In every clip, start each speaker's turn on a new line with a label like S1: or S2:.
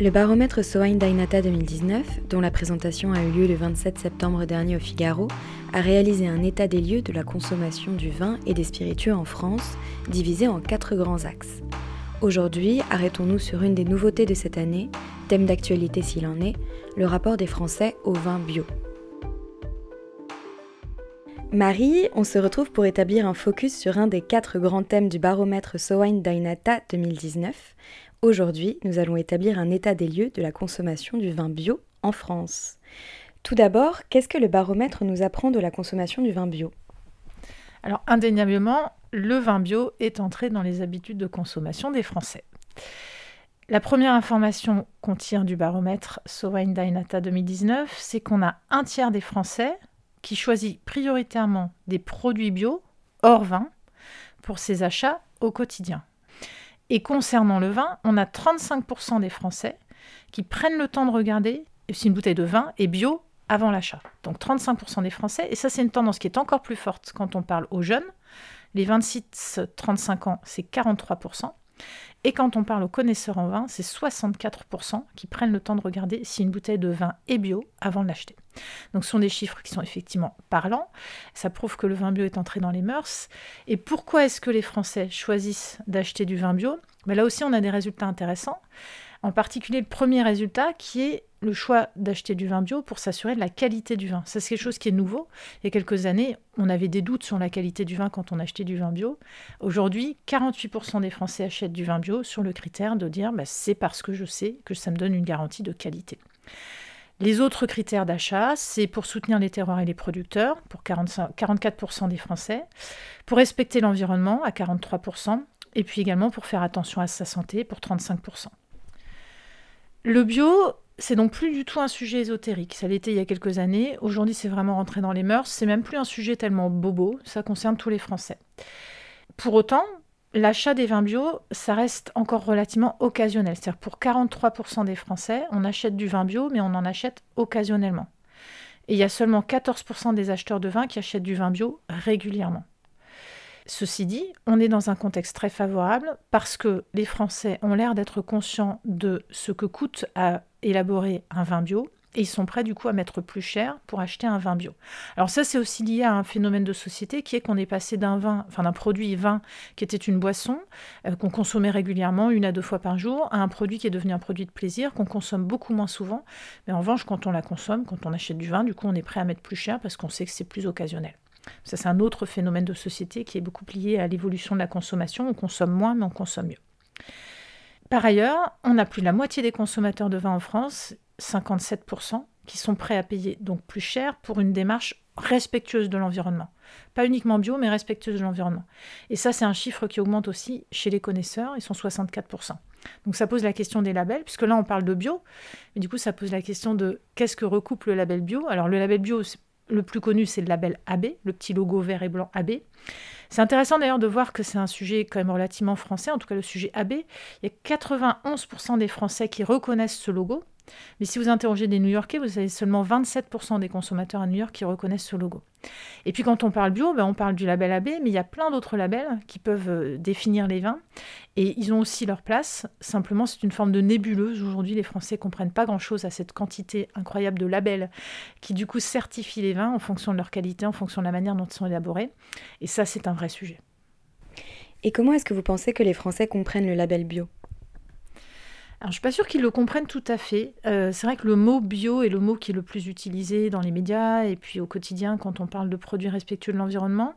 S1: Le baromètre Soin Dainata 2019, dont la présentation a eu lieu le 27 septembre dernier au Figaro, a réalisé un état des lieux de la consommation du vin et des spiritueux en France, divisé en quatre grands axes. Aujourd'hui, arrêtons-nous sur une des nouveautés de cette année, thème d'actualité s'il en est, le rapport des Français au vin bio. Marie, on se retrouve pour établir un focus sur un des quatre grands thèmes du baromètre Sowine Dainata 2019, Aujourd'hui, nous allons établir un état des lieux de la consommation du vin bio en France. Tout d'abord, qu'est-ce que le baromètre nous apprend de la consommation du vin bio?
S2: Alors indéniablement, le vin bio est entré dans les habitudes de consommation des Français. La première information qu'on tire du baromètre Sowine Dainata 2019, c'est qu'on a un tiers des Français qui choisit prioritairement des produits bio hors vin pour ses achats au quotidien. Et concernant le vin, on a 35% des Français qui prennent le temps de regarder si une bouteille de vin est bio avant l'achat. Donc 35% des Français. Et ça, c'est une tendance qui est encore plus forte quand on parle aux jeunes. Les 26-35 ans, c'est 43%. Et quand on parle aux connaisseurs en vin, c'est 64% qui prennent le temps de regarder si une bouteille de vin est bio avant de l'acheter. Donc ce sont des chiffres qui sont effectivement parlants. Ça prouve que le vin bio est entré dans les mœurs. Et pourquoi est-ce que les Français choisissent d'acheter du vin bio? Mais Là aussi, on a des résultats intéressants. En particulier, le premier résultat qui est le choix d'acheter du vin bio pour s'assurer de la qualité du vin. Ça, c'est quelque chose qui est nouveau. Il y a quelques années, on avait des doutes sur la qualité du vin quand on achetait du vin bio. Aujourd'hui, 48% des Français achètent du vin bio sur le critère de dire bah, c'est parce que je sais que ça me donne une garantie de qualité. Les autres critères d'achat, c'est pour soutenir les terroirs et les producteurs, pour 44% des Français, pour respecter l'environnement, à 43%, et puis également pour faire attention à sa santé, pour 35%. Le bio, c'est donc plus du tout un sujet ésotérique. Ça l'était il y a quelques années. Aujourd'hui, c'est vraiment rentré dans les mœurs. C'est même plus un sujet tellement bobo. Ça concerne tous les Français. Pour autant, l'achat des vins bio, ça reste encore relativement occasionnel. C'est-à-dire pour 43% des Français, on achète du vin bio, mais on en achète occasionnellement. Et il y a seulement 14% des acheteurs de vin qui achètent du vin bio régulièrement. Ceci dit, on est dans un contexte très favorable parce que les Français ont l'air d'être conscients de ce que coûte à élaborer un vin bio et ils sont prêts du coup à mettre plus cher pour acheter un vin bio. Alors ça c'est aussi lié à un phénomène de société qui est qu'on est passé d'un vin, enfin d'un produit vin qui était une boisson euh, qu'on consommait régulièrement une à deux fois par jour à un produit qui est devenu un produit de plaisir qu'on consomme beaucoup moins souvent. Mais en revanche quand on la consomme, quand on achète du vin, du coup on est prêt à mettre plus cher parce qu'on sait que c'est plus occasionnel. Ça, c'est un autre phénomène de société qui est beaucoup lié à l'évolution de la consommation. On consomme moins, mais on consomme mieux. Par ailleurs, on a plus de la moitié des consommateurs de vin en France, 57%, qui sont prêts à payer donc plus cher pour une démarche respectueuse de l'environnement. Pas uniquement bio, mais respectueuse de l'environnement. Et ça, c'est un chiffre qui augmente aussi chez les connaisseurs, ils sont 64%. Donc ça pose la question des labels, puisque là on parle de bio, mais du coup ça pose la question de qu'est-ce que recoupe le label bio? Alors le label bio, le plus connu, c'est le label AB, le petit logo vert et blanc AB. C'est intéressant d'ailleurs de voir que c'est un sujet quand même relativement français, en tout cas le sujet AB. Il y a 91% des Français qui reconnaissent ce logo. Mais si vous interrogez des New-Yorkais, vous avez seulement 27% des consommateurs à New York qui reconnaissent ce logo. Et puis quand on parle bio, ben on parle du label AB, mais il y a plein d'autres labels qui peuvent euh, définir les vins. Et ils ont aussi leur place. Simplement, c'est une forme de nébuleuse. Aujourd'hui, les Français comprennent pas grand-chose à cette quantité incroyable de labels qui du coup certifient les vins en fonction de leur qualité, en fonction de la manière dont ils sont élaborés. Et ça, c'est un vrai sujet.
S1: Et comment est-ce que vous pensez que les Français comprennent le label bio?
S2: Alors, je suis pas sûre qu'ils le comprennent tout à fait. Euh, c'est vrai que le mot bio est le mot qui est le plus utilisé dans les médias et puis au quotidien quand on parle de produits respectueux de l'environnement.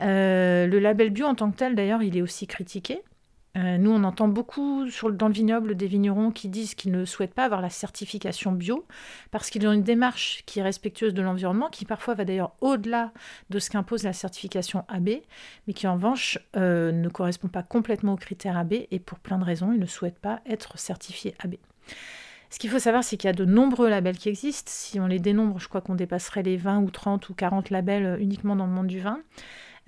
S2: Euh, le label bio en tant que tel, d'ailleurs, il est aussi critiqué. Euh, nous, on entend beaucoup dans le vignoble des vignerons qui disent qu'ils ne souhaitent pas avoir la certification bio parce qu'ils ont une démarche qui est respectueuse de l'environnement, qui parfois va d'ailleurs au-delà de ce qu'impose la certification AB, mais qui en revanche euh, ne correspond pas complètement aux critères AB et pour plein de raisons, ils ne souhaitent pas être certifiés AB. Ce qu'il faut savoir, c'est qu'il y a de nombreux labels qui existent. Si on les dénombre, je crois qu'on dépasserait les 20 ou 30 ou 40 labels uniquement dans le monde du vin.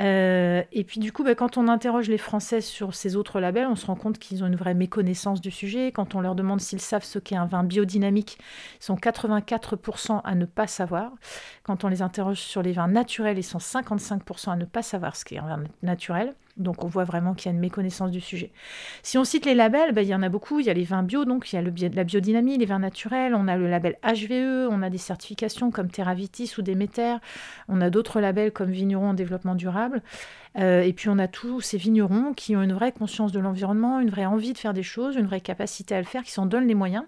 S2: Euh, et puis du coup, bah, quand on interroge les Français sur ces autres labels, on se rend compte qu'ils ont une vraie méconnaissance du sujet. Quand on leur demande s'ils savent ce qu'est un vin biodynamique, ils sont 84% à ne pas savoir. Quand on les interroge sur les vins naturels, ils sont 55% à ne pas savoir ce qu'est un vin naturel. Donc on voit vraiment qu'il y a une méconnaissance du sujet. Si on cite les labels, ben, il y en a beaucoup. Il y a les vins bio, donc il y a le, la biodynamie, les vins naturels. On a le label HVE, on a des certifications comme Terravitis ou Déméter. On a d'autres labels comme Vignerons en développement durable. Euh, et puis on a tous ces vignerons qui ont une vraie conscience de l'environnement, une vraie envie de faire des choses, une vraie capacité à le faire, qui s'en donnent les moyens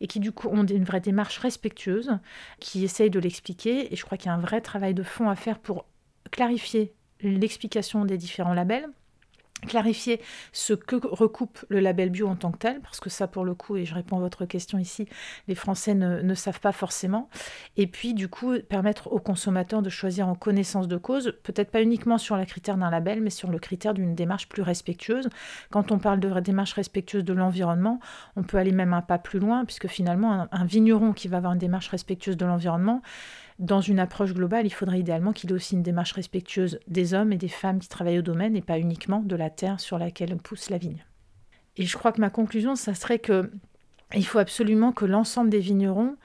S2: et qui du coup ont une vraie démarche respectueuse, qui essayent de l'expliquer. Et je crois qu'il y a un vrai travail de fond à faire pour clarifier l'explication des différents labels, clarifier ce que recoupe le label bio en tant que tel, parce que ça pour le coup, et je réponds à votre question ici, les Français ne, savent pas forcément, et puis du coup permettre aux consommateurs de choisir en connaissance de cause, peut-être pas uniquement sur le critère d'un label, mais sur le critère d'une démarche plus respectueuse. Quand on parle de démarche respectueuse de l'environnement, on peut aller même un pas plus loin, puisque finalement un vigneron qui va avoir une démarche respectueuse de l'environnement, dans une approche globale, il faudrait idéalement qu'il ait aussi une démarche respectueuse des hommes et des femmes qui travaillent au domaine et pas uniquement de la terre sur laquelle pousse la vigne. Et je crois que ma conclusion, ça serait que il faut absolument que l'ensemble des vignerons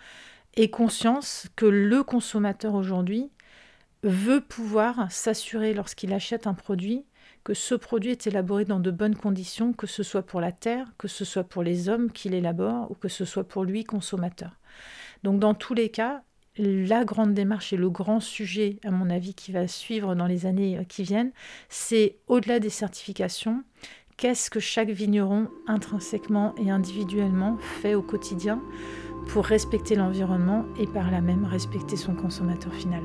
S2: aient conscience que le consommateur aujourd'hui veut pouvoir s'assurer lorsqu'il achète un produit que ce produit est élaboré dans de bonnes conditions, que ce soit pour la terre, que ce soit pour les hommes qui l'élaborent ou que ce soit pour lui consommateur. Donc dans tous les cas, la grande démarche et le grand sujet, à mon avis, qui va suivre dans les années euh, qui viennent, c'est au-delà des certifications, qu'est-ce que chaque vigneron intrinsèquement et individuellement fait au quotidien pour respecter l'environnement et par là même respecter son consommateur final.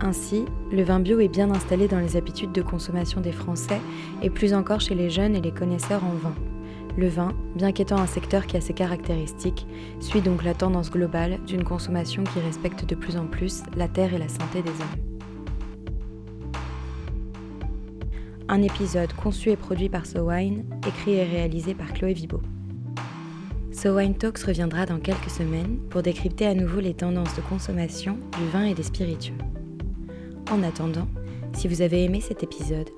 S1: Ainsi, le vin bio est bien installé dans les habitudes de consommation des Français et plus encore chez les jeunes et les connaisseurs en vin. Le vin, bien qu'étant un secteur qui a ses caractéristiques, suit donc la tendance globale d'une consommation qui respecte de plus en plus la terre et la santé des hommes. Un épisode conçu et produit par SoWine, écrit et réalisé par Chloé Vibo. SoWine Talks reviendra dans quelques semaines pour décrypter à nouveau les tendances de consommation du vin et des spiritueux. En attendant, si vous avez aimé cet épisode,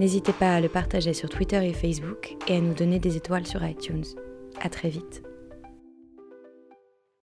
S1: N'hésitez pas à le partager sur Twitter et Facebook et à nous donner des étoiles sur iTunes. À très vite.